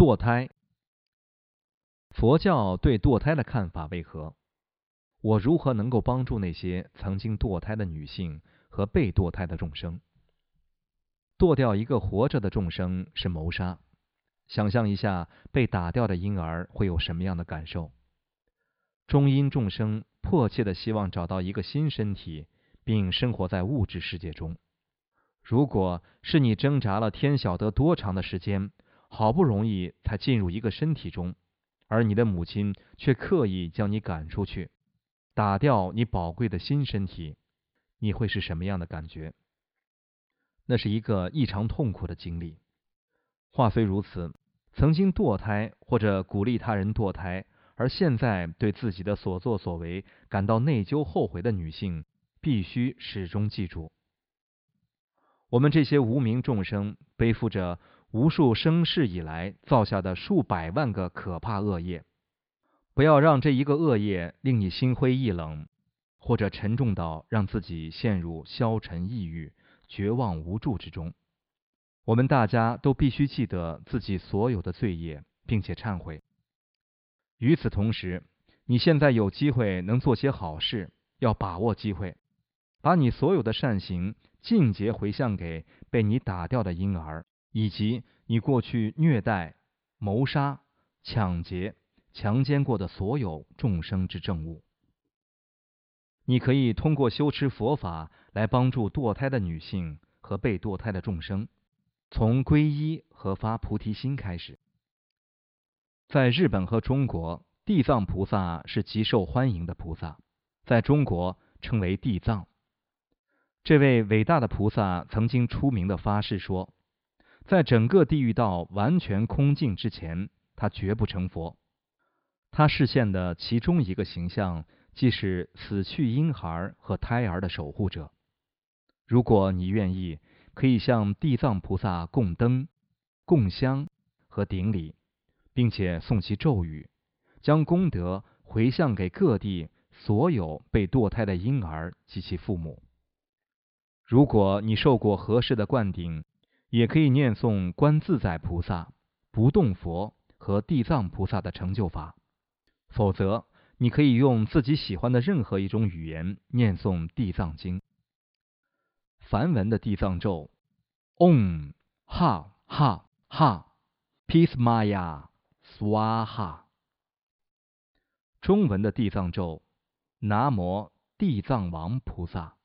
堕胎，佛教对堕胎的看法为何？我如何能够帮助那些曾经堕胎的女性和被堕胎的众生？堕掉一个活着的众生是谋杀。想象一下，被打掉的婴儿会有什么样的感受？中阴众生迫切的希望找到一个新身体，并生活在物质世界中。如果是你挣扎了天晓得多长的时间，好不容易才进入一个身体中，而你的母亲却刻意将你赶出去，打掉你宝贵的新身体，你会是什么样的感觉？那是一个异常痛苦的经历。话虽如此，曾经堕胎或者鼓励他人堕胎，而现在对自己的所作所为感到内疚后悔的女性，必须始终记住：我们这些无名众生背负着。无数生世以来造下的数百万个可怕恶业，不要让这一个恶业令你心灰意冷，或者沉重到让自己陷入消沉抑郁、绝望无助之中。我们大家都必须记得自己所有的罪业，并且忏悔。与此同时，你现在有机会能做些好事，要把握机会，把你所有的善行尽皆回向给被你打掉的婴儿。以及你过去虐待、谋杀、抢劫、强奸过的所有众生之证物，你可以通过修持佛法来帮助堕胎的女性和被堕胎的众生，从皈依和发菩提心开始。在日本和中国，地藏菩萨是极受欢迎的菩萨，在中国称为地藏。这位伟大的菩萨曾经出名的发誓说。在整个地狱道完全空净之前，他绝不成佛。他视现的其中一个形象，即是死去婴孩和胎儿的守护者。如果你愿意，可以向地藏菩萨供灯、供香和顶礼，并且诵其咒语，将功德回向给各地所有被堕胎的婴儿及其父母。如果你受过合适的灌顶，也可以念诵观自在菩萨、不动佛和地藏菩萨的成就法，否则你可以用自己喜欢的任何一种语言念诵地藏经。梵文的地藏咒：Om Ha Ha Ha，Peace Maya Swaha。中文的地藏咒：南无地藏王菩萨。